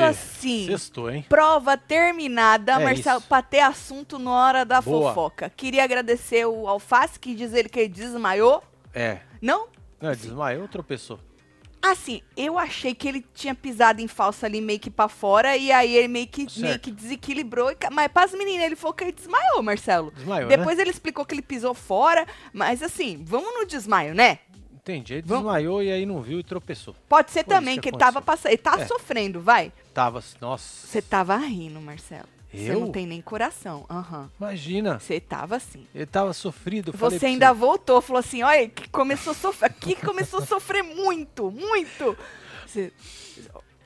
assim. Sextou, hein? Prova terminada, É Marcelo, isso. pra ter assunto na hora da Boa. fofoca. Queria agradecer o Alface, que diz ele que ele desmaiou. É. Não? Não, desmaiou ou tropeçou? Assim, eu achei que ele tinha pisado em falso ali meio que pra fora e aí ele meio que, Certo. meio que desequilibrou. Mas pras meninas ele falou que ele desmaiou, Marcelo. Desmaiou, né? Depois ele explicou que ele pisou fora, mas assim, vamos no desmaio, né? Entendi. Ele Vamos- desmaiou e aí não viu e tropeçou. Pode ser Foi também, que que ele tava passando. Ele tá É. sofrendo, vai. Tava, nossa. Você tava rindo, Marcelo. Você Eu? não tem nem coração. Aham. Imagina. Você tava assim. Ele tava sofrido. eu Você ainda voltou, falou assim: olha, que começou a sofrer. Aqui começou a sofrer muito, muito. Você,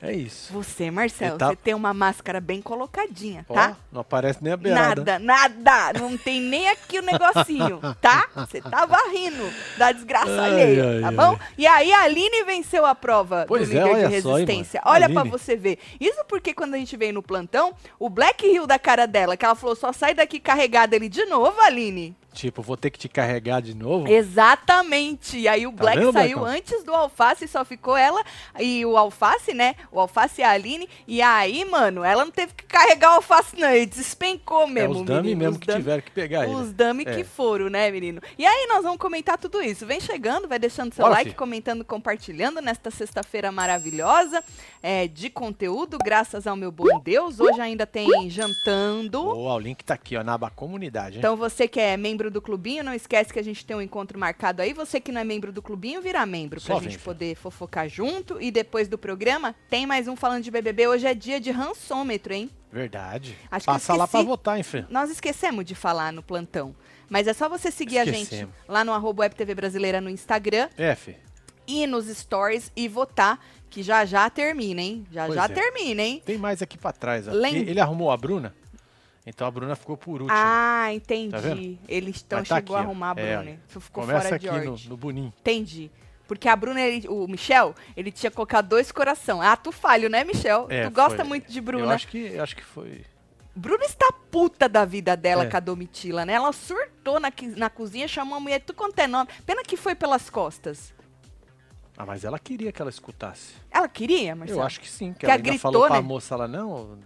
É isso. você, Marcelo, tá- você tem uma máscara bem colocadinha, Ó, tá? não aparece nem a beirada. Nada, nada. Não tem nem aqui o negocinho, tá? Você tava rindo da desgraça Ai, alheia, ai, tá ai. bom? E aí a Aline venceu a prova Pois do é, líder olha de só, hein, resistência. olha pra Aline. você ver. Isso porque quando a gente veio no plantão, o Black riu da cara dela, que ela falou, só sai daqui carregada ele de novo, Aline. Tipo, vou ter que te carregar de novo. Exatamente. E aí o Tá Black vendo, saiu Blackão? antes do Alface, só ficou ela e o Alface, né? O Alface e a Aline. E aí, mano, ela não teve que carregar o Alface, não. Ele despencou É mesmo, os dummy menino. mesmo Os que dummy- tiveram que pegar. Os dummy É. que foram, né, menino? E aí nós vamos comentar tudo isso. Vem chegando, vai deixando seu like, fi. comentando, compartilhando nesta sexta-feira maravilhosa é, de conteúdo, graças ao meu bom Deus. Hoje ainda tem jantando. Boa, o link tá aqui, ó, na aba comunidade, hein? Então você que é membro do clubinho, não esquece que a gente tem um encontro marcado aí. Você que não é membro do clubinho, vira membro pra Só gente vem, filho. poder fofocar junto. E depois do programa, tem mais um falando de BBB. Hoje é dia de rançômetro, hein? Verdade. Acho Passa lá pra votar, hein, filho? Nós esquecemos de falar no plantão. Mas é só você seguir a gente Esquecemos. lá no arroba Web TV Brasileira no Instagram É, filho. e nos stories e votar, que já já termina, hein? Já Pois já é. termina, hein? Tem mais aqui pra trás, ó. Lem- Ele arrumou a Bruna, então a Bruna ficou por último. Ah, entendi. Tá? Ele então Mas tá chegou a aqui, ó. arrumar a É, Bruna. Ficou Começa fora aqui de no, no Boninho. Entendi. Porque a Bruna, ele- o Michel, ele tinha colocado dois coração. Ah, tu falho, né, Michel? É, tu gosta foi. muito de Eu Bruna. acho que, eu acho que foi... Bruna está puta da vida dela É. com a Domitila, né? Ela surtou na, na cozinha, chamou a mulher, tu quanto é nome. Pena que foi pelas costas. Ah, mas ela queria que ela escutasse. Ela queria, Marcelo? Eu acho que sim, que, Que ela ela gritou, falou pra né? moça lá, não,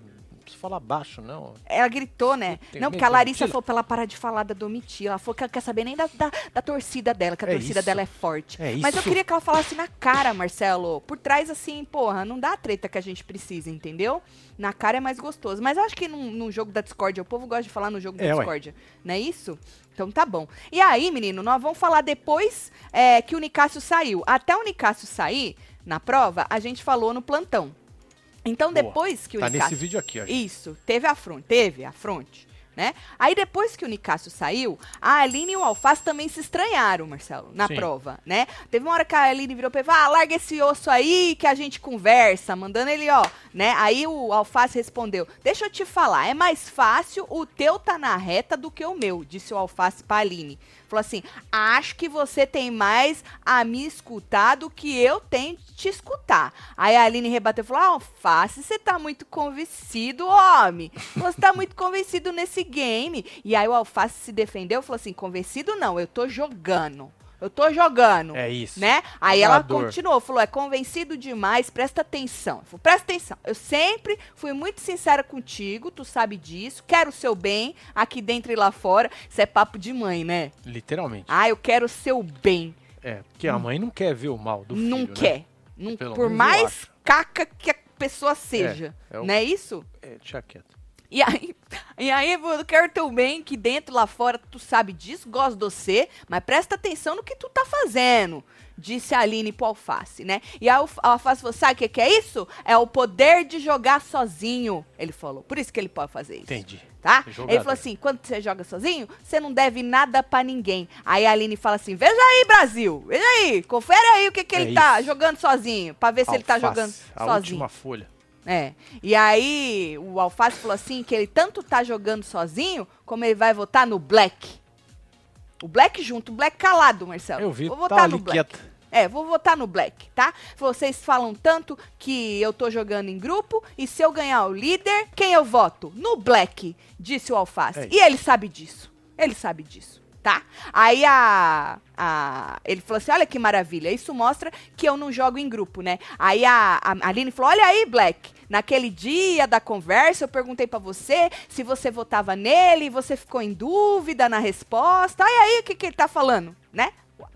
não precisa falar baixo, não. Ela gritou, né? Não, porque a da Larissa falou pra ela parar de falar da Domitila. Ela falou que ela quer saber nem da, da, da torcida dela, que a É torcida isso. dela é forte. É Mas eu queria que ela falasse na cara, Marcelo. Por trás, assim, porra, não dá a treta que a gente precisa, entendeu? Na cara é mais gostoso. Mas eu acho que num, num jogo da discórdia, o povo gosta de falar no jogo da É, ué. discórdia. Não é isso? Então tá bom. E aí, menino, nós vamos falar depois é, que o Nicásio saiu. Até o Nicásio sair na prova, a gente falou no plantão. Então, Boa. depois que o Tá Nicásio... nesse vídeo aqui, ó. Isso, teve a fronte, teve a fronte, né? Aí depois que o Nicásio saiu, a Aline e o Alface também se estranharam, Marcelo, na Sim. prova, né? Teve uma hora que a Aline virou pra ele, ah, larga esse osso aí que a gente conversa, mandando ele, ó, né? Aí o Alface respondeu, deixa eu te falar, é mais fácil o teu tá na reta do que o meu, disse o Alface pra Aline. Falou assim, acho que você tem mais a me escutar do que eu tenho te escutar. Aí a Aline rebateu e falou, ah, Alface, você tá muito convencido, homem. Você tá muito convencido nesse game. E aí o Alface se defendeu e falou assim, convencido não, eu tô jogando. Eu tô jogando. É isso. Né? Aí ela continuou, falou: é convencido demais, presta atenção. Eu falei, presta atenção. Eu sempre fui muito sincera contigo, tu sabe disso. Quero o seu bem, aqui dentro e lá fora. Isso é papo de mãe, né? Literalmente. Ah, eu quero o seu bem. É, porque a mãe não quer ver o mal do filho, não né? quer. Não- Pelo por mais caca que a pessoa seja. é o- Não é isso? É, deixa quieto. E aí, e aí, eu quero teu bem, que dentro lá fora tu sabe disso, gosto de você, mas presta atenção no que tu tá fazendo, disse a Aline pro Alface, né? E aí o F- o Alface falou, sabe o que, que é isso? É o poder de jogar sozinho, ele falou. Por isso que ele pode fazer isso. Entendi. Tá? Jogador. Ele falou assim: quando você joga sozinho, você não deve nada pra ninguém. Aí a Aline fala assim: veja aí, Brasil, veja aí, confere aí o que, que É ele tá isso. jogando sozinho, pra ver se ele tá Alface, jogando a sozinho. última folha. É. E aí, o Alface falou assim que ele tanto tá jogando sozinho, como ele vai votar no Black. O Black junto, o Black calado, Marcelo. Eu vi, Vou tá votar ali no Black. quieta. É, vou votar no Black, tá? Vocês falam tanto que eu tô jogando em grupo e se eu ganhar o líder, quem eu voto? No Black, disse o Alface. É e ele sabe disso. Ele sabe disso. Tá? Aí a, a- ele falou assim: olha que maravilha, isso mostra que eu não jogo em grupo, né? Aí a, a Aline falou: olha aí, Black, naquele dia da conversa eu perguntei pra você se você votava nele, você ficou em dúvida na resposta. Olha aí o que, que ele tá falando, né?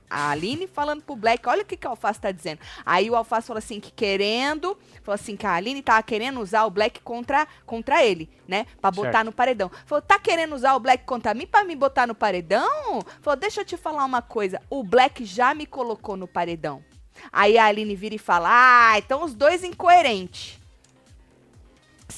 A Aline falando pro Black, olha o que, que o Alface tá dizendo. Aí o Alface falou assim que querendo, falou assim que a Aline tava querendo usar o Black contra, contra ele, né? Pra botar Certo. no paredão. Falou, tá querendo usar o Black contra mim pra me botar no paredão? Falou, deixa eu te falar uma coisa. O Black já me colocou no paredão. Aí a Aline vira e fala, ah, então os dois incoerentes.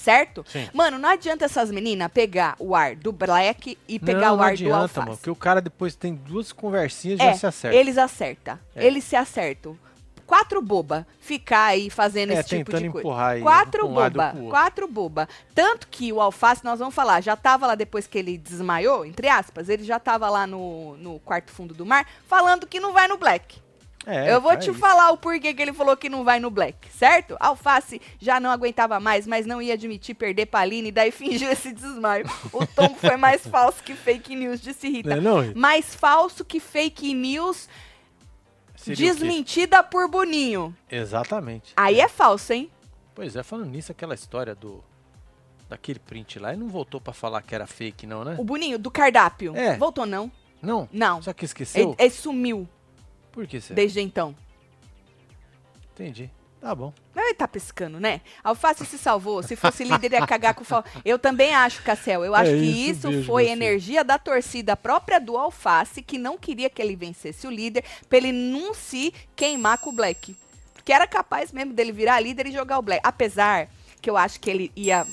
Certo? Sim. Mano, não adianta essas meninas pegar o ar do Black e pegar não, o ar do adianta, Alface. mano. Porque o cara depois tem duas conversinhas e É, já se acerta. Eles acertam. É. Eles se acertam. Quatro boba ficar aí fazendo É, esse tipo de coisa. empurrar aí, Quatro um boba. Quatro boba. Tanto que o Alface, nós vamos falar, já tava lá depois que ele desmaiou, entre aspas, ele já tava lá no, no quarto fundo do mar, falando que não vai no Black. É, Eu vou é te isso. falar o porquê que ele falou que não vai no Black, certo? Alface já não aguentava mais, mas não ia admitir perder pra Aline, daí fingiu esse desmaio. O tom foi mais falso que fake news, disse Rita. Não é não, Rita? Mais falso que fake news Seria desmentida por Boninho. Exatamente. Aí é falso, hein? Pois é, falando nisso, aquela história do. Daquele print lá, ele não voltou pra falar que era fake, não, né? O Boninho do cardápio. É. Voltou, não? Não. Não. Só que Ele, esqueceu? ele sumiu Por que você? desde então. Entendi. Tá bom. Mas ele tá piscando, né? Alface se salvou. Se fosse líder, ia cagar com o fal... Eu também acho, Cassel. Eu acho É que isso isso foi você. energia da torcida própria do Alface, que não queria que ele vencesse o líder, pra ele não se queimar com o Black. Porque era capaz mesmo dele virar líder e jogar o Black. Apesar que eu acho que ele ia,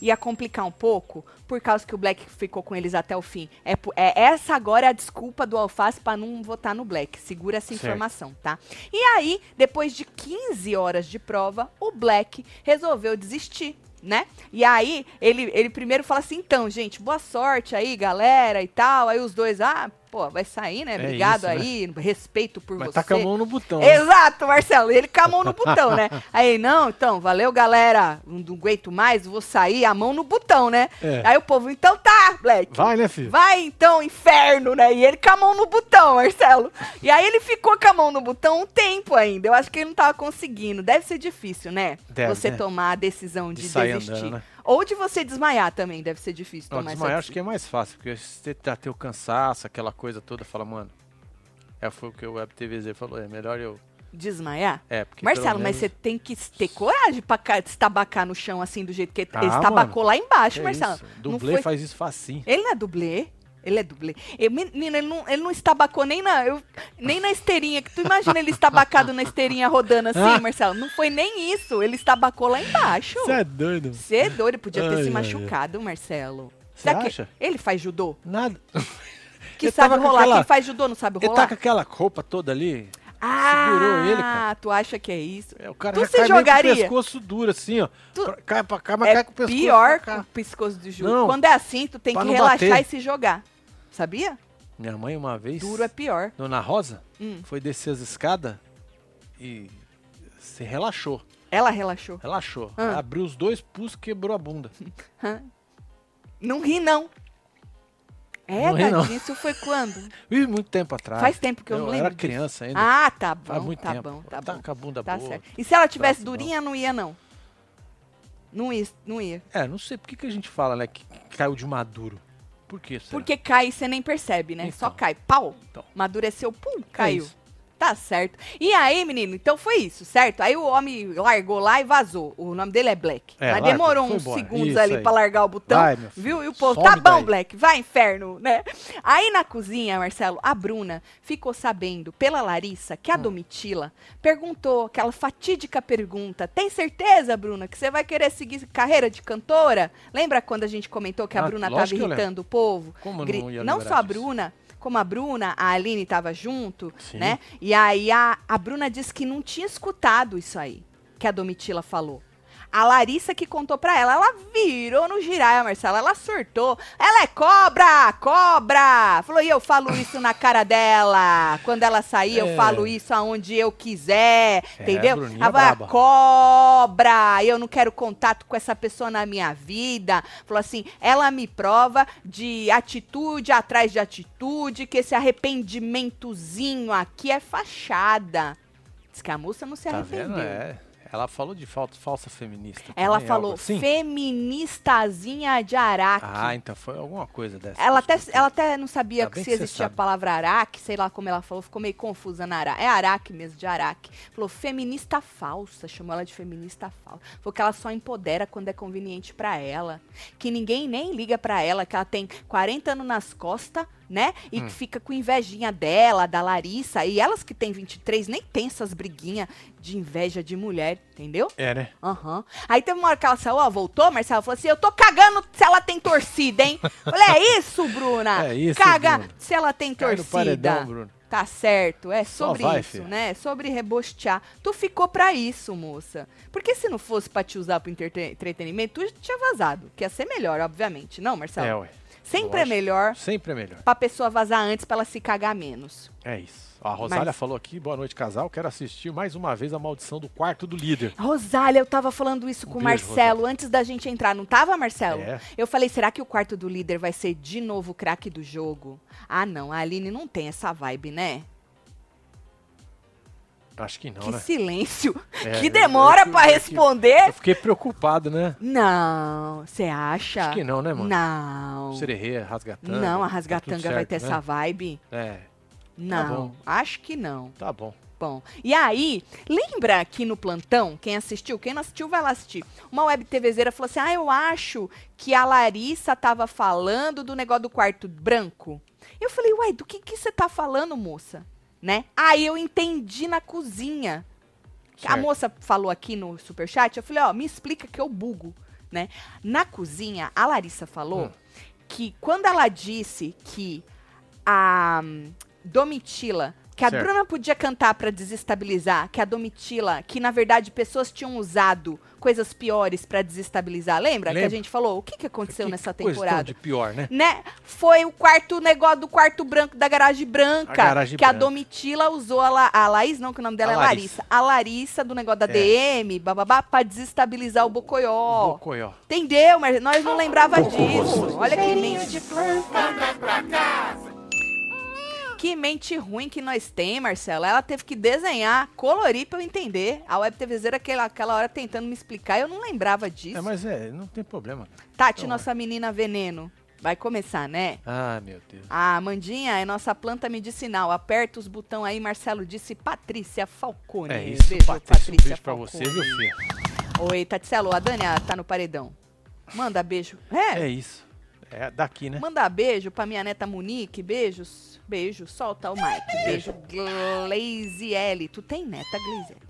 ia complicar um pouco, por causa que o Black ficou com eles até o fim. É, é essa agora é a desculpa do Alface pra não votar no Black. Segura essa Certo. informação, tá? E aí, depois de 15 horas de prova, o Black resolveu desistir. Né? E aí, ele, ele primeiro fala assim: então, gente, boa sorte aí, galera e tal. Aí os dois, ah, pô, vai sair, né? É Obrigado isso, né? aí, respeito por Mas você. tá com a mão no botão. né? Exato, Marcelo. E ele com a mão no botão, né? Aí, não, então, valeu, galera. Não, não aguento mais, vou sair, a mão no botão, né? É. Aí o povo, então tá, Black. Vai, né, filho? Vai então, inferno, né? E ele com a mão no botão, Marcelo. E aí ele ficou com a mão no botão um tempo ainda. Eu acho que ele não tava conseguindo. Deve ser difícil, né? Deve, você né? tomar a decisão de, De desistir. andando, né? Ou de você desmaiar também, deve ser difícil Não, tomar desmaiar acho que é mais fácil, porque você já tem o cansaço, aquela coisa toda, fala, mano. É, foi o que o Web TVZ falou, é melhor eu. Desmaiar? É, porque. Marcelo, pelo mas você menos- tem que ter coragem pra ca- estabacar no chão assim, do jeito que ele Ah, estabacou lá embaixo, Marcelo. isso? Dublê foi- faz isso facinho. Ele não é dublê. Ele é dublê. Eu, menina, ele não, ele não estabacou nem na, eu- nem na esteirinha. Que tu imagina ele estabacado na esteirinha rodando assim, Ah. Marcelo? Não foi nem isso. Ele estabacou lá embaixo. Você é doido. Você é doido, ele podia ter Ai, se ai, ai. machucado, Marcelo. Você acha? Ele faz judô? Nada. Que Ele sabe rolar. aquela- Quem faz judô não sabe Ele rolar? tá com aquela roupa toda ali. Ah, segurou ele, cara. tu acha que é isso? É, o cara Tu já se cai meio com jogaria? o pescoço duro, assim, ó. Tu- Pra- Cai pra cá, mas É cai com o pescoço pior que o pescoço de judô. Não, Quando é assim, tu tem que relaxar bater. e se jogar. Sabia? Minha mãe, uma vez, Duro é pior. Dona Rosa, Hum. foi descer as escadas e se relaxou. Ela relaxou. Relaxou. Ah. Abriu os dois pulsos quebrou a bunda. Não ri, não. É, Não não. Tadinho, isso foi quando? Ih, muito tempo atrás. Faz tempo que eu, não eu lembro. era disso. criança ainda. Ah, tá bom, Faz muito tá tempo. bom, tá tá bom. com a bunda Tá boa. certo. E se ela tivesse Braço bom. durinha, não ia, não? Não ia, não ia. É, não sei por que, que a gente fala, né, que caiu de maduro. Por quê? será? Porque cai e você nem percebe, né? Só Então. cai. Pau. Então. Madureceu, pum, É caiu. isso. Tá certo. E aí, menino, então foi isso, certo? Aí o homem largou lá e vazou. O nome dele é Black. É, Mas demorou uns embora. segundos Isso ali pra largar o botão. Vai, viu? E o povo, tá bom, daí." Black, vai, inferno, né? Aí na cozinha, Marcelo, a Bruna ficou sabendo pela Larissa que a Hum. Domitila perguntou aquela fatídica pergunta: tem certeza, Bruna, que você vai querer seguir carreira de cantora? Lembra quando a gente comentou que a Ah, Bruna tava irritando o povo? Como Gri- não não só a? Bruna, como a Bruna, a Aline tava junto, Sim. né? E aí a, a Bruna disse que não tinha escutado isso aí que a Domitila falou. A Larissa que contou pra ela, ela virou no giraia, Marcela, ela surtou. Ela é cobra, cobra! Falou, e eu falo isso na cara dela. Quando ela sair, eu É. falo isso aonde eu quiser, É, entendeu? Bruninha Ela vai, braba. cobra, eu não quero contato com essa pessoa na minha vida. Falou assim, ela me prova de atitude atrás de atitude, que esse arrependimentozinho aqui é fachada. Diz que a moça não se Tá arrependeu. vendo? É. Ela falou de falta, falsa feminista. Ela falou assim? feministazinha de Araque. Ah, então foi alguma coisa dessa. ela, até, ela até não sabia se existia a palavra Araque, sei lá como ela falou, ficou meio confusa na Araque. É Araque mesmo, de Araque. Falou feminista falsa, chamou ela de feminista falsa. Falou que ela só empodera quando é conveniente pra ela. Que ninguém nem liga pra ela, que ela tem 40 anos nas costas, né? E Hum. que fica com invejinha dela, da Larissa. E elas que têm 23 nem tem essas briguinhas de inveja de mulher, entendeu? É, né? Aham. Aí teve uma hora que ela saiu, ó, voltou, Marcelo, falou assim, eu tô cagando se ela tem torcida, hein? Falei, é isso, Bruna? É isso, Caga Bruna. se ela tem Cai torcida. paredão, Bruno. Tá certo, é sobre vai, isso, filha. né? É sobre rebostear. Tu ficou pra isso, moça. Porque se não fosse pra te usar pro entrete- entretenimento, tu já tinha vazado. Que ia ser melhor, obviamente. Não, Marcelo? É, ué. Sempre é lógico. melhor Sempre é melhor. pra pessoa vazar antes pra ela se cagar menos. É isso. A Rosália Mas- falou aqui, boa noite, casal. Quero assistir mais uma vez a maldição do quarto do líder. Rosália, eu tava falando isso Um com o Marcelo antes da gente entrar, não tava, Marcelo? É. Eu falei, será que o quarto do líder vai ser de novo o craque do jogo? Ah, não, a Aline não tem essa vibe, né? Acho que não, que né? silêncio. É, que demora eu- responder. Eu fiquei preocupado, né? Não, você acha? Acho que não, né, mano? Não. Sererê, rasgatanga. Não, a tá rasgatanga tudo vai ter né? essa vibe? É, Não, bom. acho que não. tá bom. Bom, e aí, lembra que no plantão, quem assistiu, quem não assistiu vai lá assistir. Uma web TVzeira falou assim: ah, eu acho que a Larissa tava falando do negócio do quarto branco. Eu falei, uai, do que que você tá falando, moça? Né? Aí eu entendi na cozinha. A Certo. moça falou aqui no superchat, eu falei, ó, me explica que eu bugo, né? Na cozinha, a Larissa falou Hum. que quando ela disse que a hum, Domitila, que a Certo. Bruna podia cantar pra desestabilizar, que a Domitila, que na verdade pessoas tinham usado coisas piores pra desestabilizar, lembra? Que a gente falou, o que, que aconteceu Que nessa coisa temporada? de pior, né? né? Foi o quarto negócio do quarto branco da garagem branca. A garagem que a branca. Domitila usou a, La, a Laís, não, que o nome dela A é Larissa. Larissa. A Larissa do negócio da É. DM, bababá, pra desestabilizar o Bocoió. Bocoió. Entendeu? Mas nós não lembrava disso. Olha que mente. Que mente ruim que nós tem, Marcela. Ela teve que desenhar, colorir pra eu entender. A web TVzeira aquela, aquela hora tentando me explicar, eu não lembrava disso. É, mas é, não tem problema. Tati, Então, nossa menina veneno. Vai começar, né? Ah, meu Deus. A Amandinha é nossa planta medicinal. Aperta os botão aí, Marcelo disse Patrícia Falcone. É isso, Beijo, Patrícia, um beijo pra você, viu, filha? Oi, Tatselo, a Dani tá no paredão. Manda beijo. É, É isso. É daqui, né? manda beijo pra minha neta Monique. Beijos. Beijo. Solta o Mike. Beijo, Glaziele. Tu tem neta, Glaziele?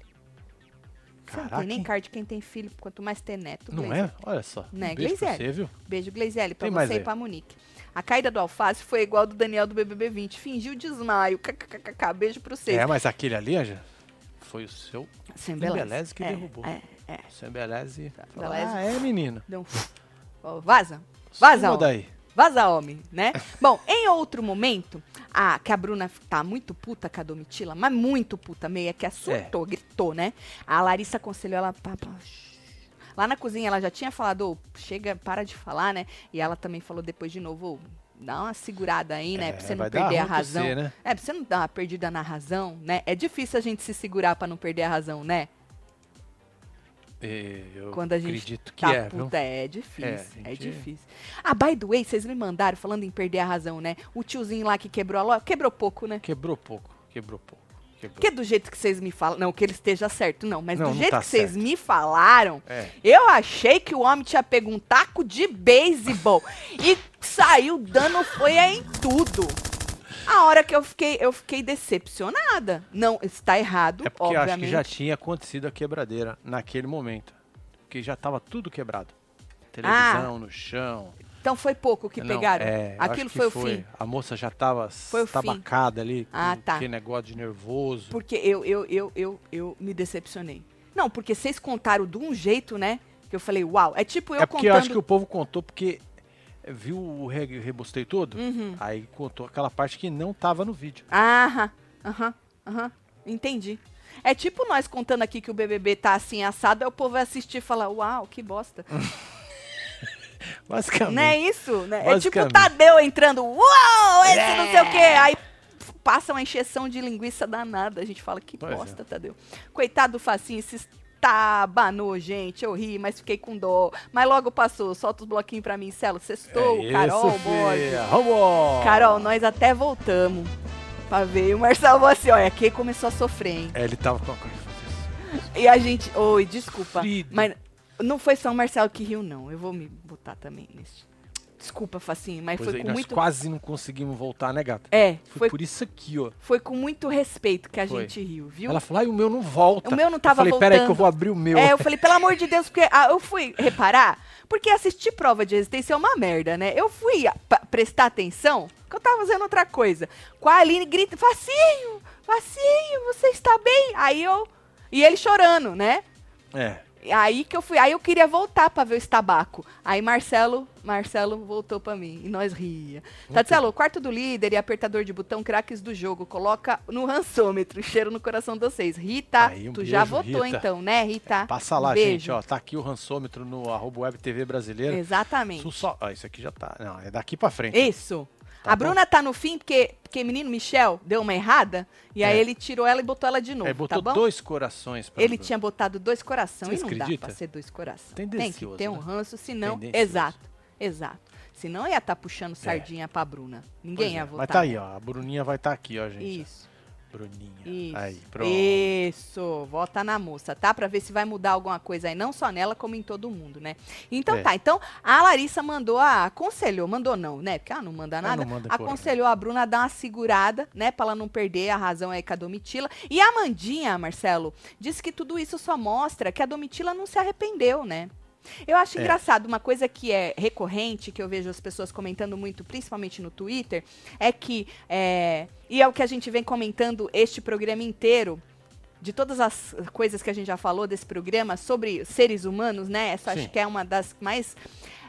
Você não Caraca, tem nem hein? de quem tem filho, quanto mais ter neto. Não é? Olha só. Né, um beijo pra você, viu? Beijo, Gleisiele, pra Tem mais você e aí. pra Monique. A caída do alface foi igual a do Daniel do BBB 20. Fingiu desmaio. KKKK. Beijo pra vocês. É, mas aquele ali, já foi o seu Sem Embeleze que é, derrubou. É, é. Seu Embeleze. falou, Embeleze. Ah, é, menino. Deu um... Ó, vaza. Vaza, Suma homem. daí. Vaza, homem, né? Bom, em outro momento, a, que a Bruna tá muito puta com a Domitila, mas muito puta, meia que a surtou, gritou, né? A Larissa aconselhou ela. Lá na cozinha ela já tinha falado, "Ô, chega, para de falar, né? E ela também falou depois de novo, "Ô, dá uma segurada aí, né? É, Pra você não perder a razão. você, né? É, pra você não dar uma perdida na razão, né? É difícil a gente se segurar pra não perder a razão, né? É, Eu Quando a gente acredito que tá é, puta, é difícil, É, é, difícil. Ah, by the way, vocês me mandaram, falando em perder a razão, né? O tiozinho lá que quebrou a loja, quebrou pouco, né? Quebrou pouco, quebrou pouco. Quebrou. Porque do jeito que vocês me falam, não que ele esteja certo, não, mas Não, do não jeito tá que vocês me falaram, É. eu achei que o homem tinha pego um taco de beisebol e saiu dando foi em tudo. A hora que eu fiquei, eu fiquei decepcionada. Não, está errado, É porque eu acho que obviamente. já tinha acontecido a quebradeira naquele momento. Porque já tava tudo quebrado. Televisão no chão. Então foi pouco que Não, pegaram. é, Aquilo que foi, o fim. A moça já tava Foi o fim. tabacada ali, com Ah, tá. aquele negócio de nervoso. Porque eu, eu, eu, eu, eu me decepcionei. Não, porque vocês contaram de um jeito, né? Que eu falei, uau. É tipo eu é porque contando. eu acho que o povo contou porque viu o re- rebosteio todo, Uhum. aí contou aquela parte que não tava no vídeo. Aham, aham, aham. Entendi. É tipo nós contando aqui que o BBB tá assim assado, aí o povo vai assistir e falar, uau, que bosta. Basicamente. Não é isso? Né? É tipo o. Tadeu entrando, uau, esse não sei o quê. É. Aí passa uma encheção de linguiça danada. A gente fala, que Pois é. bosta, Tadeu. Coitado do Facinho, se estabanou, gente. Eu ri, mas fiquei com dó. Mas logo passou. Solta os bloquinhos pra mim, Celo. Sextou, É Carol. Vamos! Carol, nós até voltamos pra ver. E o Marcelo falou assim, olha, quem começou a sofrer, hein? É, ele tava com a. E a gente. Oi, desculpa. Sofrido. Mas não foi só o Marcelo que riu, não. Eu vou me botar também nesse. Desculpa, Facinho, mas Pois foi aí, com nós muito. quase não conseguimos voltar, né, gata? É, Foi, foi, por isso aqui, ó. foi com muito respeito que a Foi. gente riu, viu? Ela falou, ai, o meu não volta. O meu não tava eu falei, peraí que eu vou abrir o meu. É, eu falei, pelo amor de Deus, porque ah, eu fui reparar, porque assistir prova de resistência é uma merda, né? Eu fui prestar atenção, que eu tava fazendo outra coisa. Com a Aline grita, Facinho, Facinho, você está bem? Aí eu. E ele chorando, né? É. Aí que eu fui, aí eu queria voltar pra ver o estabaco. Aí Marcelo, Marcelo voltou pra mim e nós ria. Tatselo, quarto do líder e apertador de botão craques do jogo, coloca no rançômetro, cheiro no coração de vocês. Rita, Aí, um tu já beijo, votou Rita. então, né, Rita? Passa Um lá, beijo. gente, ó. Tá aqui o rançômetro no arroba web TV brasileira. Exatamente. Isso só. Ah, isso aqui já tá. Não, é daqui pra frente. Isso. Tá a bom. Bruna tá no fim porque, porque menino Michel deu uma errada e aí É. ele tirou ela e botou ela de novo, Aí botou tá dois corações pra Ele Bruna. tinha botado dois Você e não dá acredita? pra ser dois coração. Tem que ter um né? ranço, senão. Exato, exato. Senão ia estar puxando sardinha pra Bruna. Ninguém Pois ia é. votar. Mas tá aí, ó. A Bruninha vai estar aqui, ó, gente. Isso, Bruninha. isso. Aí, pronto. Isso, vota na moça, tá? Pra ver se vai mudar alguma coisa aí, não só nela, como em todo mundo, né? Então É. tá, então a Larissa mandou, a, aconselhou, mandou não, né? Porque ela não manda nada. não manda porra aconselhou a Bruna a dar uma segurada, né? Pra ela não perder a razão aí com a Domitila. E a Mandinha, Marcelo, disse que tudo isso só mostra que a Domitila não se arrependeu, né? Eu acho É. engraçado, uma coisa que é recorrente, que eu vejo as pessoas comentando muito, principalmente no Twitter, é que, é, e é o que a gente vem comentando este programa inteiro, de todas as coisas que a gente já falou desse programa sobre seres humanos, né? Essa Sim. acho que é uma das mais.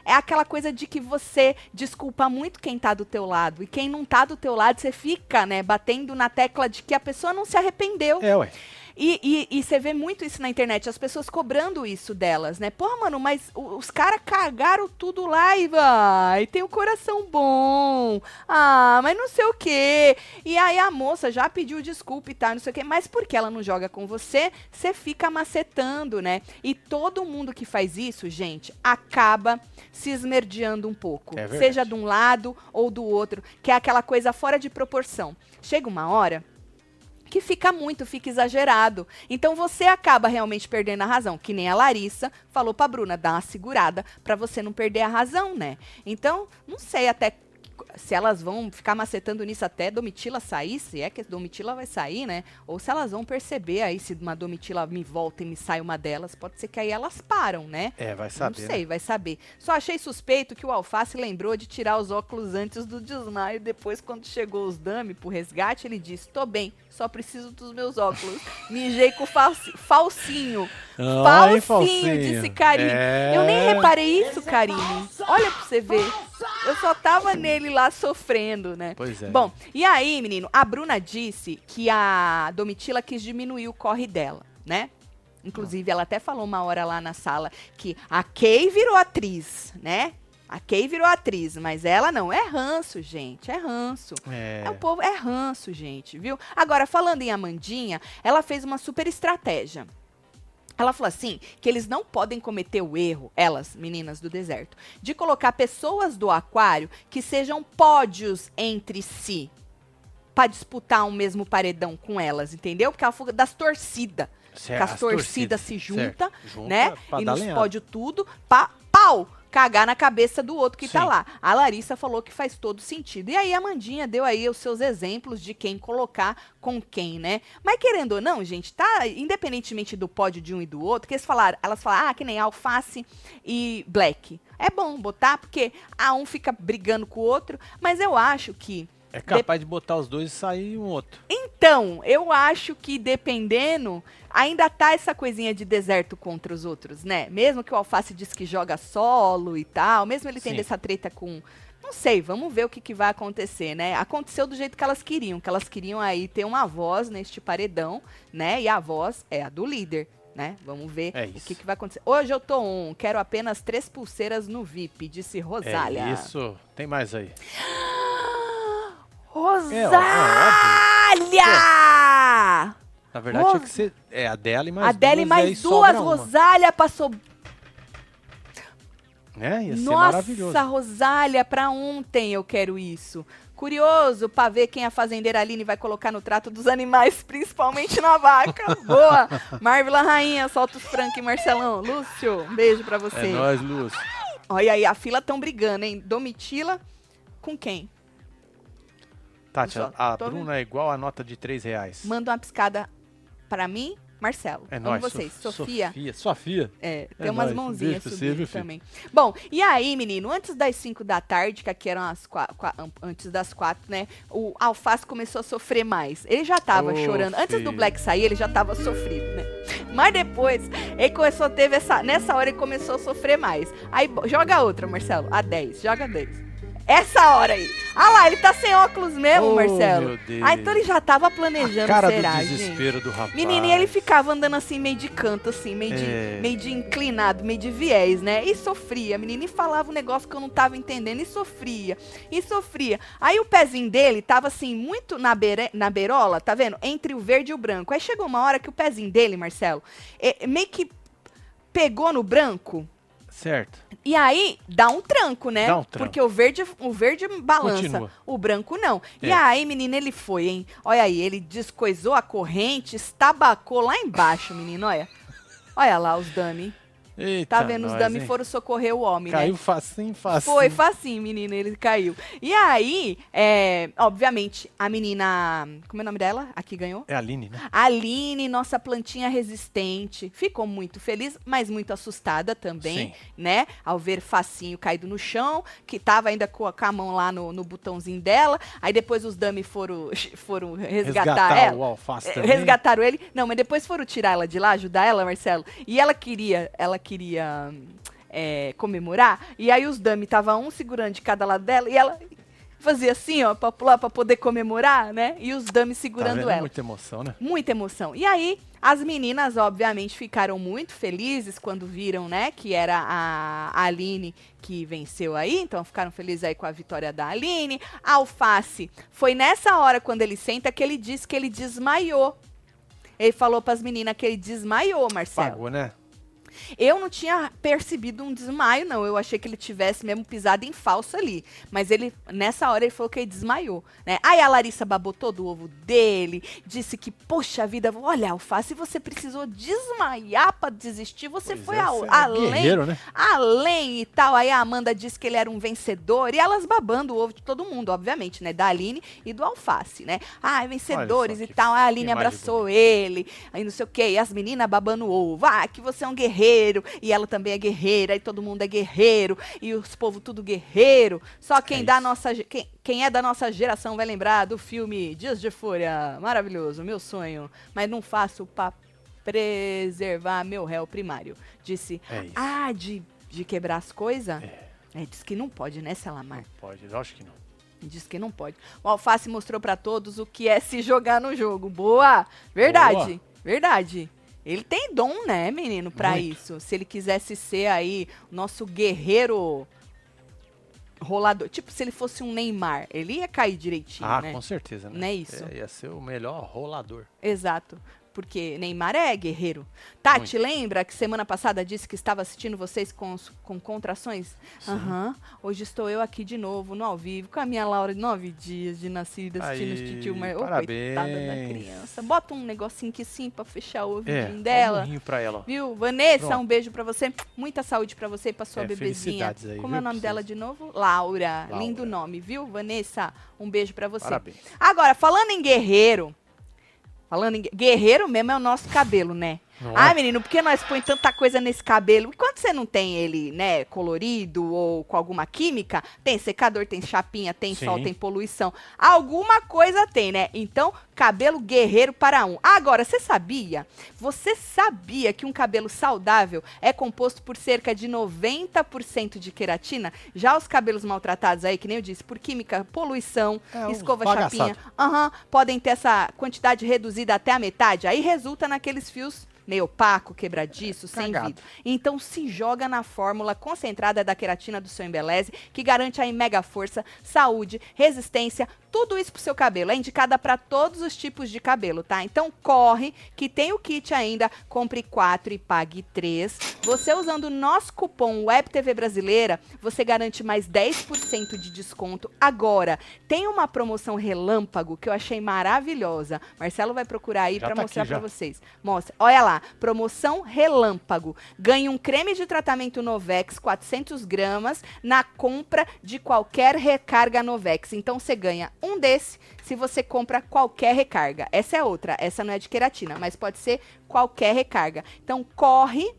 É aquela coisa de que você desculpa muito quem tá do teu lado. E quem não tá do teu lado, você fica, né, batendo na tecla de que a pessoa não se arrependeu. É, ué. E, e, e você vê muito isso na internet, as pessoas cobrando isso delas, né? Porra, mano, mas os caras cagaram tudo lá e vai, tem o coração bom. Ah, mas não sei o quê. E aí a moça já pediu desculpa e tal, não sei o quê. Mas porque ela não joga com você, você fica macetando, né? E todo mundo que faz isso, gente, acaba se esmerdeando um pouco. É seja de um lado ou do outro, que é aquela coisa fora de proporção. Chega uma hora que fica muito, fica exagerado. Então você acaba realmente perdendo a razão, que nem a Larissa falou pra Bruna, dá uma segurada pra você não perder a razão, né? Então, não sei até se elas vão ficar macetando nisso até Domitila sair, se é que Domitila vai sair, né? Ou se elas vão perceber aí, se uma Domitila me volta e me sai uma delas, pode ser que aí elas param, né? É, vai saber. Não né? sei, vai saber. Só achei suspeito que o Alface lembrou de tirar os óculos antes do desmaio. Depois, quando chegou os dame pro resgate, ele disse: Tô bem, só preciso dos meus óculos. Mijei com falsi- falsinho. Ai, falsinho, disse Karine. É. Eu nem reparei isso, Karine. Olha pra você ver. Eu só tava nele lá sofrendo, né? Pois é. Bom, e aí, menino, a Bruna disse que a Domitila quis diminuir o corre dela, né? Inclusive, ela até falou uma hora lá na sala que a Kay virou atriz, né? A Kay virou atriz, mas ela não. É ranço, gente. É ranço. É. É o povo, é ranço, gente, viu? Agora, falando em Amandinha, ela fez uma super estratégia. Ela falou assim, que eles não podem cometer o erro, elas, meninas do deserto, de colocar pessoas do aquário que sejam pódios entre si pra disputar um mesmo paredão com elas, entendeu? Porque ela falou das torcidas. Certo, que as as torcidas torcidas, se juntam, Junta né? E nos pódio tudo, pa, pau! Cagar na cabeça do outro que tá Sim. lá. A Larissa falou que faz todo sentido. E aí a Mandinha deu aí os seus exemplos de quem colocar com quem, né? Mas querendo ou não, gente, tá? Independentemente do pódio de um e do outro, que eles falaram, elas falaram, ah, que nem alface e black. É bom botar, porque a um fica brigando com o outro, mas eu acho que. É capaz de botar os dois e sair um outro. Então, eu acho que dependendo, ainda tá essa coisinha de deserto contra os outros, né? Mesmo que o Alface diz que joga solo e tal, mesmo ele tendo Sim. essa treta com. Não sei, vamos ver o que, que vai acontecer, né? Aconteceu do jeito que elas queriam, que elas queriam aí ter uma voz neste paredão, né? E a voz é a do líder, né? Vamos ver É o que, que vai acontecer. Hoje eu tô um, quero apenas três pulseiras no VIP, disse Rosália. É isso. Tem mais aí. Rosália! Na verdade, Ros- tinha que ser. É a dela e mais a Deli duas. e mais duas, Rosália passou. Né? Ia ser Nossa, maravilhoso. Rosália, pra ontem eu quero isso. Curioso pra ver quem a fazendeira Aline vai colocar no trato dos animais, principalmente na vaca. Boa! Marvila Rainha, solta os Frank e Marcelão. Lúcio, um beijo pra você. É nóis, Luz. Olha aí, a fila tão brigando, hein? Domitila com quem? Tati, a tô Bruna é igual a nota de 3 reais. Manda uma piscada pra mim, Marcelo. É nóis. vocês. Sof- Sofia. Sofia. Sofia. É, É tem umas nóis. mãozinhas você, subindo filho? também. Bom, e aí, menino, antes das 5 da tarde, que aqui eram as antes das 4, né? O Alface começou a sofrer mais. Ele já tava Ô, chorando. Antes do filho. Black sair, ele já tava sofrido, né? Mas depois, ele começou a ter essa. Nessa hora ele começou a sofrer mais. Aí, joga outra, Marcelo. A 10, joga 10. Essa hora aí. Ah lá, ele tá sem óculos mesmo, Oh, Marcelo. meu Deus. Ah, então ele já tava planejando, Cara será, do gente? desespero do rapaz. Menininho, ele ficava andando assim, meio de canto, assim, meio, de, É. meio de inclinado, meio de viés, né? E sofria. Menina, e falava um negócio que eu não tava entendendo, e sofria, e sofria. Aí o pezinho dele tava assim, muito na, beire, na beirola, tá vendo? Entre o verde e o branco. Aí chegou uma hora que o pezinho dele, Marcelo, é, meio que pegou no branco. Certo. E aí dá um tranco, né? Dá um tranco. Porque o verde, o verde balança, Continua. o branco não. E É. aí, menina, ele foi, hein? Olha aí, ele descoisou a corrente, estabacou lá embaixo, menino, olha. Olha lá os dummy. Eita, Tá vendo? Os nós, dummy hein? foram socorrer o homem, Caiu né? facinho, facinho. Foi facinho, menina, ele caiu. E aí, é, obviamente, a menina. Como é o nome dela? A que ganhou? É a Aline, né? Aline, nossa plantinha resistente, ficou muito feliz, mas muito assustada também, Sim. né? Ao ver Facinho caído no chão, que tava ainda com a, com a mão lá no, no botãozinho dela. Aí depois os dummy foram, foram resgatar, Resgatar ela. o alface É, também. Resgataram ele. Não, mas depois foram tirar ela de lá, ajudar ela, Marcelo. E ela queria, ela queria é, comemorar. E aí os dummy tava um segurando de cada lado dela e ela fazia assim, ó, pra pular, pra poder comemorar, né? E os dummy Tá segurando vendo? ela. Muita emoção, né? Muita emoção. E aí, as meninas, obviamente, ficaram muito felizes quando viram, né, que era a Aline que venceu aí. Então, ficaram felizes aí com a vitória da Aline. A Alface, foi nessa hora, quando ele senta, que ele disse que ele desmaiou. Ele falou pras meninas que ele desmaiou, Marcelo. Pagou, né? Eu não tinha percebido um desmaio, não. Eu achei que ele tivesse mesmo pisado em falso ali. Mas ele, nessa hora, ele falou que ele desmaiou, né? Aí a Larissa babou todo o ovo dele, disse que, poxa vida, olha, Alface, você precisou desmaiar pra desistir, você Pois foi é, ao- é além, né? além e tal. Aí a Amanda disse que ele era um vencedor, e elas babando o ovo de todo mundo, obviamente, né? Da Aline e do Alface, né? Ah, vencedores e tal. A Aline abraçou ele, aí não sei o quê, e as meninas babando o ovo. Ah, que você é um guerreiro, e ela também é guerreira, e todo mundo é guerreiro, e os povos tudo guerreiro. Só quem, É da nossa, quem, quem é da nossa geração vai lembrar do filme Dias de Fúria. Maravilhoso, meu sonho. Mas não faço pra preservar meu réu primário. Disse, É ah, de, de quebrar as coisas? É. É, diz que não pode, né, Selamar? Pode, lógico que não. Diz que não pode. O Alface mostrou pra todos o que é se jogar no jogo. Boa! Verdade, Boa. verdade. Ele tem dom, né, menino, pra Muito. isso. Se ele quisesse ser aí o nosso guerreiro rolador. Tipo, se ele fosse um Neymar, ele ia cair direitinho, Ah, né? com certeza, né? Não é isso? É, ia ser o melhor rolador. Exato. Porque Neymar é guerreiro. Tati, lembra que semana passada disse que estava assistindo vocês com, com contrações? Aham. Hoje estou eu aqui de novo, no ao vivo, com a minha Laura de nove dias de nascida, assistindo Aí, os tio Mar... Ô, parabéns. coitada da criança. Bota um negocinho aqui sim pra fechar o É, ouvidinho um dela. murrinho pra ela. Viu? Vanessa, Pronto. um beijo pra você. Muita saúde pra você e pra sua É, bebezinha. aí, Como é o viu, nome dela de novo? Laura. Laura. Lindo nome, viu? Vanessa, um beijo pra você. Parabéns. Agora, falando em guerreiro, falando em gue- guerreiro mesmo é o nosso cabelo, né? Não Ai, é? menino, por que nós põe tanta coisa nesse cabelo? E quando você não tem ele, né, colorido ou com alguma química, tem secador, tem chapinha, tem Sim. sol, tem poluição. Alguma coisa tem, né? Então, cabelo guerreiro para um. Agora, você sabia? Você sabia que um cabelo saudável é composto por cerca de 90% de queratina? Já os cabelos maltratados aí, que nem eu disse, por química, poluição, É, escova bagaçado. chapinha, aham, podem ter essa quantidade reduzida até a metade. Aí resulta naqueles fios meio opaco, quebradiço, sem cagado. vida. Então se joga na fórmula concentrada da queratina do seu Embeleze, que garante aí mega força, saúde, resistência, tudo isso pro seu cabelo. É indicada para todos os tipos de cabelo, tá? Então corre, que tem o kit ainda, compre 4 e pague 3. Você usando o nosso cupom WebTV Brasileira, você garante mais 10% de desconto. Agora, tem uma promoção relâmpago que eu achei maravilhosa. Marcelo vai procurar aí para tá mostrar para vocês. Mostra. Olha lá, promoção relâmpago. Ganhe um creme de tratamento Novex 400 gramas na compra de qualquer recarga Novex. Então você ganha um desse se você compra qualquer recarga. Essa é outra, essa não é de queratina, mas pode ser qualquer recarga. Então corre,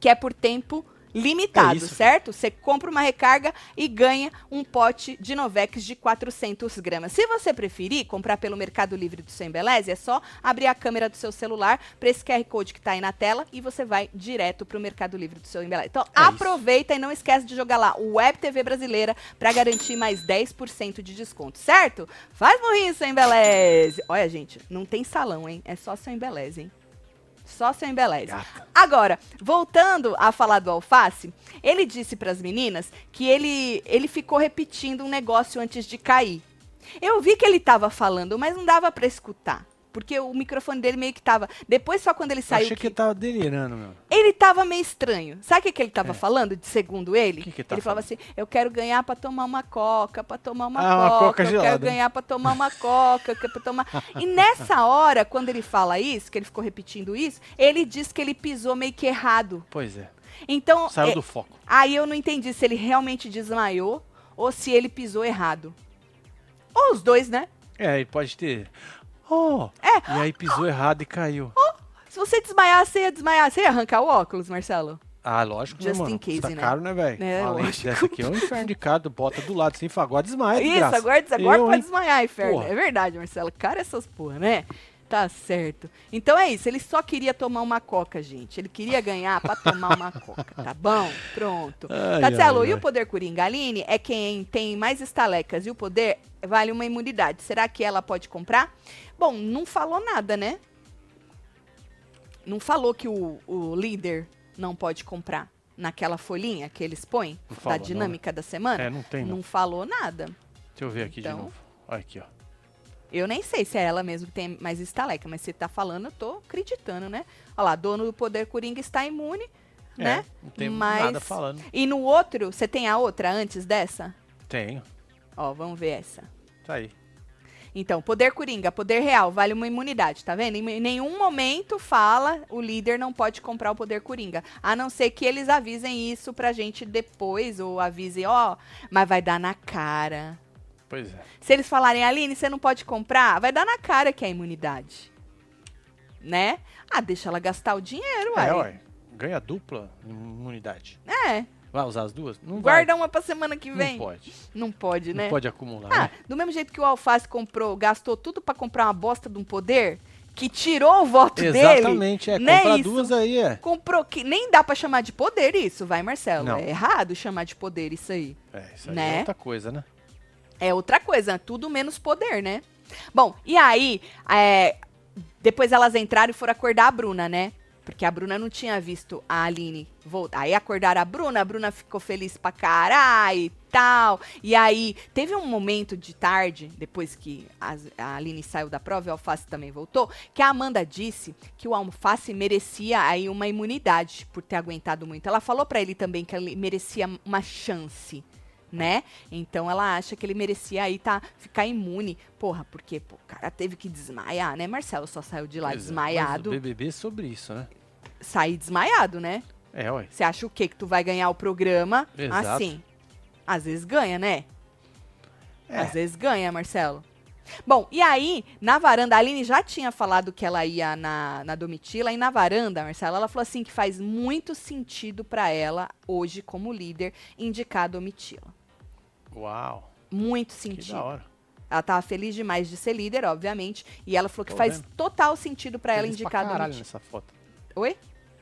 que é por tempo limitado, É isso. certo? Você compra uma recarga e ganha um pote de Novex de 400 gramas. Se você preferir comprar pelo Mercado Livre do seu Embeleze, é só abrir a câmera do seu celular para esse QR Code que está aí na tela e você vai direto para o Mercado Livre do seu Embeleze. Então, É isso. aproveita e não esquece de jogar lá o Web TV Brasileira para garantir mais 10% de desconto, certo? Faz morrinho, seu Embeleze! Olha, gente, não tem salão, hein? É só seu Embeleze, hein? Só seu Embeleze. Gata. Agora, voltando a falar do alface, ele disse para as meninas que ele, ele ficou repetindo um negócio antes de cair. Eu vi que ele estava falando, mas não dava para escutar. Porque o microfone dele meio que tava. Depois, só quando ele Eu saiu. achei que que- ele tava delirando, meu. Ele tava meio estranho. Sabe o que, que ele tava É. falando, de segundo ele? Que que ele tá ele falava falando? assim: eu quero ganhar pra tomar uma coca, pra tomar uma Ah, uma coca, coca eu quero gelada. ganhar pra tomar uma coca, pra tomar. E nessa hora, quando ele fala isso, que ele ficou repetindo isso, ele diz que ele pisou meio que errado. Pois é. Então, Saiu é, do foco. aí eu não entendi se ele realmente desmaiou ou se ele pisou errado. Ou os dois, né? É, ele pode ter. Oh! É. E aí pisou errado e caiu. Se você desmaiar, você ia desmaiar. Você ia arrancar o óculos, Marcelo? Ah, lógico, Just né, mano? in case, tá né? caro, né, velho? É, Além lógico. dessa aqui é um inferno de cada, bota do lado, assim, agora desmaia, de Isso, graça. agora, agora Eu, pode hein? desmaiar, inferno. Porra. É verdade, Marcelo. Cara, essas porra, né? Tá certo. Então é isso, ele só queria tomar uma coca, gente. Ele queria ganhar pra tomar uma coca, tá bom? Pronto. Ai, Tatielo, ai, e ai. o poder Coringa? Aline é quem tem mais estalecas e o poder vale uma imunidade. Será que ela pode comprar? Bom, não falou nada, né? Não falou que o, o líder não pode comprar naquela folhinha que eles põem Não da não, dinâmica da semana? É, não tem, não. Não falou nada. Deixa eu ver aqui Então. de novo. Olha aqui, ó. Eu nem sei se é ela mesmo que tem mais estaleca, mas se tá falando, eu tô acreditando, né? Olha lá, dono do poder Coringa está imune, né? É, não tem Mas- nada falando. E no outro, você tem a outra antes dessa? Tenho. Ó, vamos ver essa. Tá aí. Então, poder Coringa, poder real, vale uma imunidade, tá vendo? Em nenhum momento fala o líder não pode comprar o poder Coringa. A não ser que eles avisem isso pra gente depois, ou avisem, ó, mas vai dar na cara. Pois é. Se eles falarem, Aline, você não pode comprar, vai dar na cara que é a imunidade. Né? Ah, deixa ela gastar o dinheiro, uai. É, ué. Ganha dupla imunidade. É. Vai usar as duas? Não Guarda vai. uma pra semana que vem. Não pode. Não pode, né? Não pode acumular, Ah, né? do mesmo jeito que o Alface comprou, gastou tudo pra comprar uma bosta de um poder, que tirou o voto dele. Exatamente, é. né, Compra isso? duas aí, é. Comprou que nem dá pra chamar de poder isso, vai, Marcelo? Não. É errado chamar de poder isso aí. É, isso aí Né? é outra coisa, né? É outra coisa, tudo menos poder, né? Bom, e aí, é, depois elas entraram e foram acordar a Bruna, né? Porque a Bruna não tinha visto a Aline voltar. Aí acordaram a Bruna, a Bruna ficou feliz pra caralho e tal. E aí, teve um momento de tarde, depois que as- a Aline saiu da prova e o Alface também voltou, que a Amanda disse que o Alface merecia aí uma imunidade por ter aguentado muito. Ela falou pra ele também que ele merecia uma chance né? Então ela acha que ele merecia aí tá, ficar imune. Porra, porque pô, o cara teve que desmaiar, né? Marcelo só saiu de lá Pois é, desmaiado. Mas o BBB é sobre isso, né? Sair desmaiado, né? É, ué. Você acha o quê? Que tu vai ganhar o programa Exato. assim? Às vezes ganha, né? É. Às vezes ganha, Marcelo. Bom, e aí, na varanda, a Aline já tinha falado que ela ia na, na Domitila, e na varanda, Marcela, ela falou assim que faz muito sentido pra ela, hoje, como líder, indicar a Domitila. Uau, Muito que sentido. da hora. Ela tava feliz demais de ser líder, obviamente, e ela falou que Tô faz vendo. total sentido pra ela indicar pra caralho nessa foto. Oi?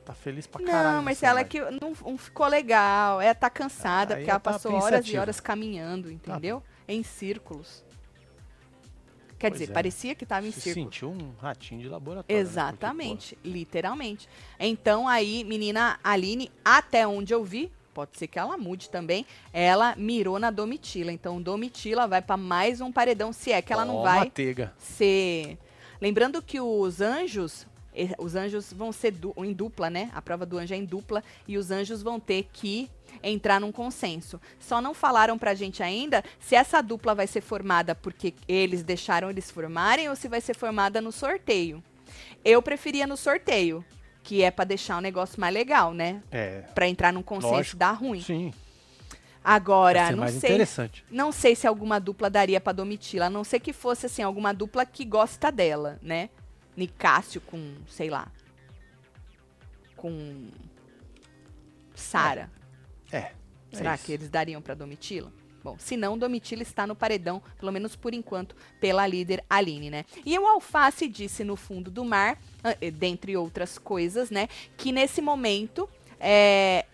Tá feliz pra caralho. Não, nessa Marcela, é que não, não ficou legal. Ela tá cansada, Aí porque ela tá passou horas e pensativa. horas caminhando, entendeu? Em círculos. Quer Pois dizer, é. parecia que tava em Se círculos. sentiu um ratinho de laboratório. né? Porque, Exatamente, literalmente. Então aí, menina Aline, até onde eu vi, pode ser que ela mude também, ela mirou na Domitila. Então Domitila vai pra mais um paredão, se é que ela não vai Teiga. ser. Lembrando que os anjos, eh, os anjos vão ser du- em dupla, né? A prova do anjo é em dupla e os anjos vão ter que entrar num consenso. Só não falaram pra gente ainda se essa dupla vai ser formada porque eles deixaram eles formarem ou se vai ser formada no sorteio. Eu preferia no sorteio, que é pra deixar o negócio mais legal, né? É, Pra entrar num consenso Lógico. dá ruim. sim. Agora, não sei. interessante. Não sei se alguma dupla daria pra Domitila, a não ser que fosse assim, alguma dupla que gosta dela, né? Nicásio com, sei lá. Com Sara. É. é Será isso. que eles dariam pra Domitila? Bom, se não, Domitila está no paredão, pelo menos por enquanto, pela líder Aline, né? E o Alface disse no fundo do mar, ah, eh, dentre outras coisas, né? Que nesse momento é,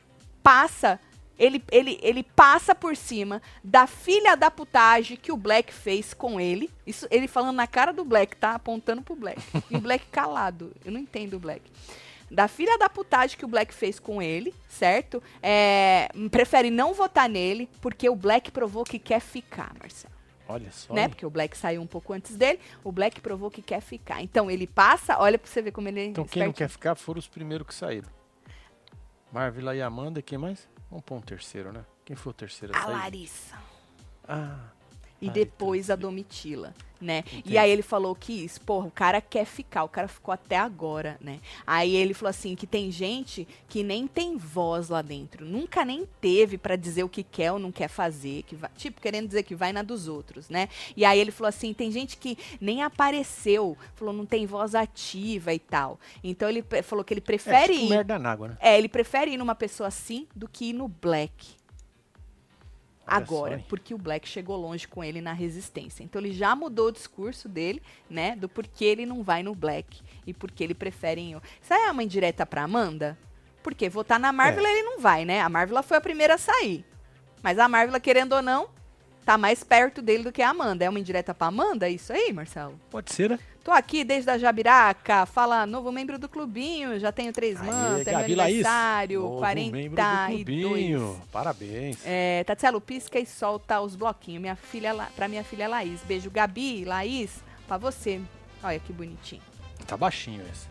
passa. Ele, ele, ele passa por cima da filha da putagem que o Black fez com ele. Isso ele falando na cara do Black, tá? Apontando pro Black. E o Black calado. Eu não entendo o Black da filha da putagem que o Black fez com ele, certo? É, prefere não votar nele, porque o Black provou que quer ficar, Marcelo. Olha só. Né? Porque o Black saiu um pouco antes dele, o Black provou que quer ficar. Então ele passa, olha pra você ver como ele é Então quem não espertinho. quer ficar foram os primeiros que saíram. Marvila e Amanda, quem mais? Vamos pôr um terceiro, né? Quem foi o terceiro a A sair? Larissa. Ah, E Ah, depois a. Domitila, né? Entendi. E aí ele falou que isso, porra, o cara quer ficar, o cara ficou até agora, né? Aí ele falou assim que tem gente que nem tem voz lá dentro, nunca nem teve pra dizer o que quer ou não quer fazer, que vai, tipo querendo dizer que vai na dos outros, né? E aí ele falou assim, tem gente que nem apareceu, falou não tem voz ativa e tal. Então ele falou que ele é prefere tipo ir merda na água, né? é, ele prefere ir numa pessoa assim do que ir no Black. Agora, só, porque o Black chegou longe com ele na resistência. Então ele já mudou o discurso dele, né? Do porquê ele não vai no Black e porque ele prefere em. Isso aí é uma indireta pra Amanda? Porque votar na Marvel É. ele não vai, né? A Marvel foi a primeira a sair. Mas a Marvel, querendo ou não, tá mais perto dele do que a Amanda. É uma indireta pra Amanda? Isso aí, Marcelo? Pode ser, né? Tô aqui desde a Jabiraca, fala novo membro do clubinho, já tenho três Aê, mantos, é meu aniversário, novo 42. membro do clubinho. Parabéns. É, Tatielo, pisca e solta os bloquinhos. Minha filha, pra minha filha Laís. Beijo, Gabi, Laís, pra você. Olha que bonitinho. Tá baixinho esse.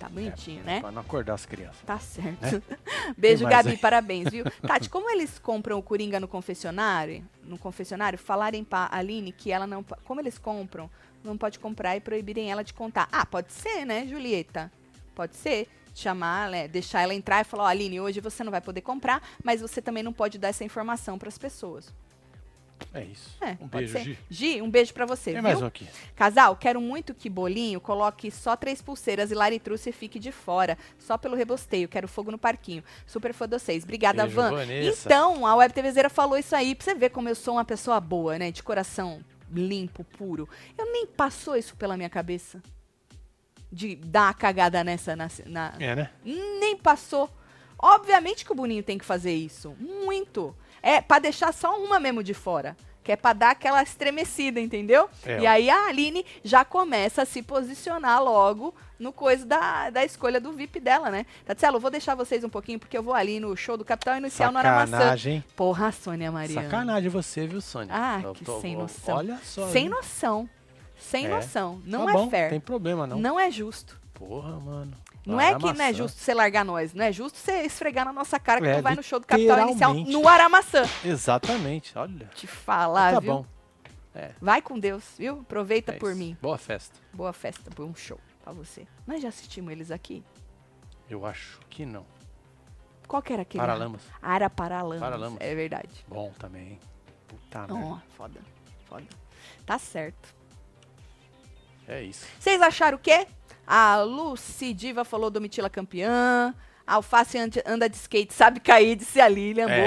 Tá bonitinho, É, né? Pra não acordar as crianças. Tá certo. Beijo, Tem mais Gabi, aí? parabéns, viu? Tati, como eles compram o Coringa no confessionário, no confessionário, falarem pra Aline que ela não. Como eles compram, não pode comprar e proibirem ela de contar. Ah, pode ser, né, Julieta? Pode ser. Chamar, né, deixar ela entrar e falar: Ó, Aline, hoje você não vai poder comprar, mas você também não pode dar essa informação pras pessoas. É isso. É, um beijo, ser. Gi. Gi, um beijo pra você, Tem viu? mais um aqui. Casal, quero muito que Bolinho coloque só três pulseiras e Laritruce fique de fora, só pelo rebosteio. Quero fogo no parquinho. Super fã de vocês. Obrigada, Beijo, Van. Vanessa. Então, a Web TVzeira falou isso aí, pra você ver como eu sou uma pessoa boa, né? De coração limpo, puro. Eu nem passou isso pela minha cabeça. De dar uma cagada nessa. Na, na- É, né? nem passou. Obviamente que o Boninho tem que fazer isso. Muito. É pra deixar só uma mesmo de fora. Que é pra dar aquela estremecida, entendeu? É, e aí a Aline já começa a se posicionar logo no coisa da, da escolha do VIP dela, né? Tatielo, eu vou deixar vocês um pouquinho, porque eu vou ali no show do Capital Inicial. Sacanagem, hein? Porra, Sônia Mariana. Sacanagem você, viu, Sônia? Ah, Eu que tô- sem noção. Olha só. Sem viu? noção. Sem É. noção. Não Tá é bom, fair. Tem problema, não. Não é justo. Porra, mano. Não é que não é justo você largar nós, não é justo você esfregar na nossa cara que É, tu vai no show do Capital Inicial no Aramaçã. Exatamente, olha. Te falar, tá viu? bom. Vai com Deus, viu? Aproveita é por mim. Boa festa. Boa festa, bom show pra você. Nós já assistimos eles aqui? Eu acho que não. Qual que era aquele? Paralamas. Ara Paralamas. Paralamas. É verdade. Bom também. Puta merda. Ó, foda, foda. Tá certo. É isso. Vocês acharam o quê? A Lucy Diva falou Domitila campeã. A Alface anda de skate, sabe cair, disse a Lilian. É,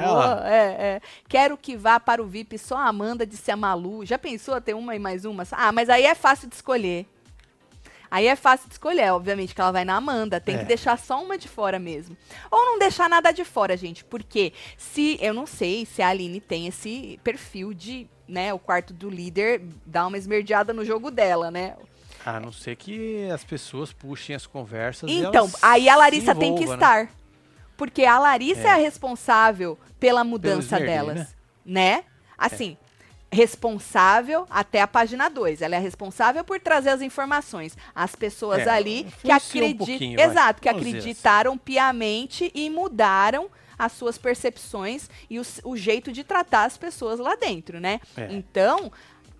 boa, boa. É, é. Quero que vá para o VIP só a Amanda, disse a Malu. Já pensou ter uma e mais uma? Ah, mas aí é fácil de escolher. Aí é fácil de escolher, obviamente, que ela vai na Amanda. Tem É. que deixar só uma de fora mesmo. Ou não deixar nada de fora, gente. Porque se. Eu não sei se a Aline tem esse perfil de. Né, o quarto do líder dar uma esmerdeada no jogo dela, né? A não ser que as pessoas puxem as conversas. Então, aí a Larissa tem que né? estar. Porque a Larissa é, É. a responsável pela mudança delas. Né? Assim, responsável até a página 2. Ela é responsável por trazer as informações. As pessoas É, ali que um acreditam. vai. Exato, que dizer assim. acreditaram piamente e mudaram as suas percepções e o, o jeito de tratar as pessoas lá dentro, né? É. Então,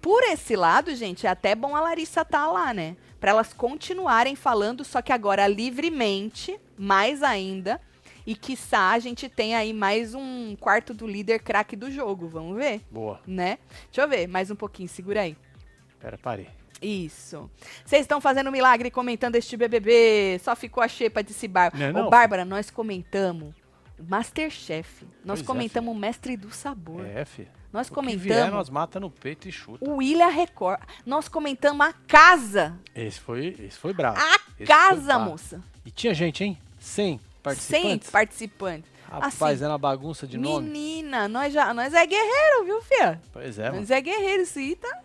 por esse lado, gente, é até bom a Larissa estar lá, né? Para elas continuarem falando, só que agora livremente, mais ainda. E quiçá a gente tem aí mais um quarto do líder craque do jogo. Vamos ver, Boa. né? Deixa eu ver, mais um pouquinho, segura aí. Pera, parei. Isso. Vocês estão fazendo um milagre comentando este BBB. Só ficou a xepa de Bar. Não é Ô, não? Bárbara, nós comentamos Masterchef. Nós Pois é, comentamos o Mestre do Sabor. É, fi. Nós O que vier, comentamos nós mata no peito e chuta. o William Record. Nós comentamos a casa. Esse foi, esse foi bravo. A Esse casa, bravo. moça. E tinha gente, hein? 100 Sem participantes. participantes. Rapaz, assim, era uma bagunça de nome. Menina, nós, já, nós é guerreiro, viu, fia? Pois é, mano. Nós é guerreiro, isso aí tá...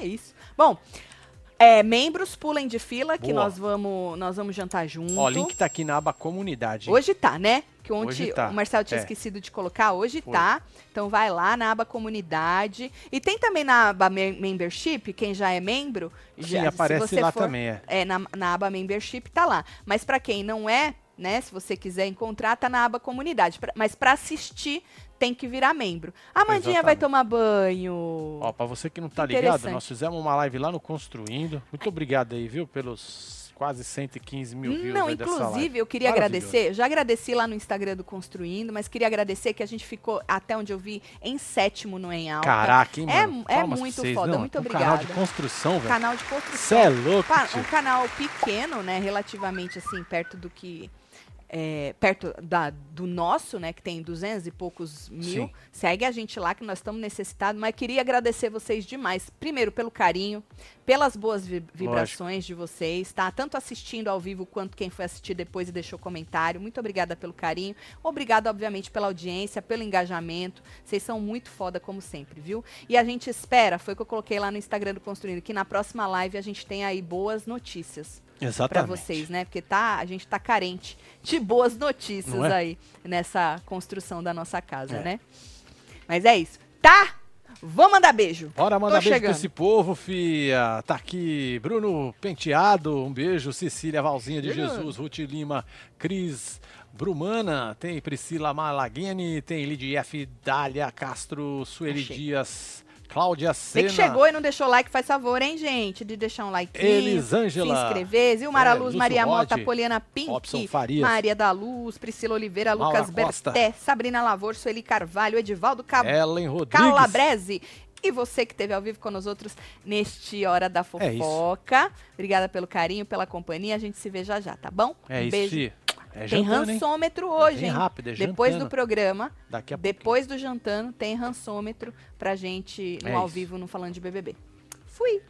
É isso. Bom, é, membros, pulem de fila, que Boa. nós vamos, nós vamos jantar junto. Ó, o link tá aqui na aba comunidade. hein? Hoje tá, né? Que ontem Hoje tá, o Marcelo tinha é. esquecido de colocar, hoje Foi. tá. Então vai lá na aba comunidade. E tem também na aba mem- membership, quem já é membro. Sim, já, se aparece você lá for- também, é. É, na, na aba membership tá lá. Mas pra quem não é, né, se você quiser encontrar, tá na aba comunidade. Pra- mas pra assistir, tem que virar membro. A Amandinha vai Exatamente. tomar banho. Ó, pra você que não tá ligado, nós fizemos uma live lá no Construindo. Muito obrigado aí, viu, pelos quase 115 mil views Não, inclusive, eu queria agradecer. Eu já agradeci lá no Instagram do Construindo, mas queria agradecer que a gente ficou, até onde eu vi, em sétimo no Em Alta. Caraca, hein, É- mano? é pra muito vocês, foda, não, muito um canal de construção, velho. Canal de Cê construção. é louco, tio. um canal pequeno, né? Relativamente assim, perto do que. É, perto da, do nosso, né? Que tem 200 e poucos mil. Sim. Segue a gente lá que nós estamos necessitados. Mas queria agradecer vocês demais. Primeiro, pelo carinho, pelas boas vi- vibrações de vocês, tá? Tanto assistindo ao vivo quanto quem foi assistir depois e deixou comentário. Muito obrigada pelo carinho. Obrigada, obviamente, pela audiência, pelo engajamento. Vocês são muito foda, como sempre, viu? E a gente espera, foi o que eu coloquei lá no Instagram do Construindo, que na próxima live a gente tenha aí boas notícias pra Exatamente. vocês, né? Porque tá, a gente tá carente de boas notícias é? aí nessa construção da nossa casa, É. né? Mas é isso. Tá? Vou mandar beijo. Bora mandar Tô beijo chegando. pra esse povo, fia. Tá aqui Bruno Penteado, um beijo. Cecília Valzinha de Bruno. Jesus, Ruth Lima, Cris Brumana, tem Priscila Malaguini, tem Lidia F. Dália Castro, Sueli Achei. Dias, Cláudia Você Sena. que chegou e não deixou like, faz favor, hein, gente? De deixar um like. Elisângela. Se inscrever. Zilmara É, Luz, Lúcio Maria Rod, Mota, Poliana Pink. Robson Farias. Maria da Luz, Priscila Oliveira, Maura Lucas Costa. Berté, Sabrina Lavor, Sueli Carvalho, Edivaldo Cab Ellen Rodrigues. Carla Breze. E você que esteve ao vivo com nós outros neste Hora da É. Fofoca. Obrigada pelo carinho, pela companhia. A gente se vê já já, tá bom? É Um isso, beijo. É Tem jantando, hein? rançômetro hoje, bem hein? rápido, é Depois jantando. do programa, Daqui a depois do jantando, tem rançômetro pra gente no É ao isso. vivo, no Falando de BBB. Fui!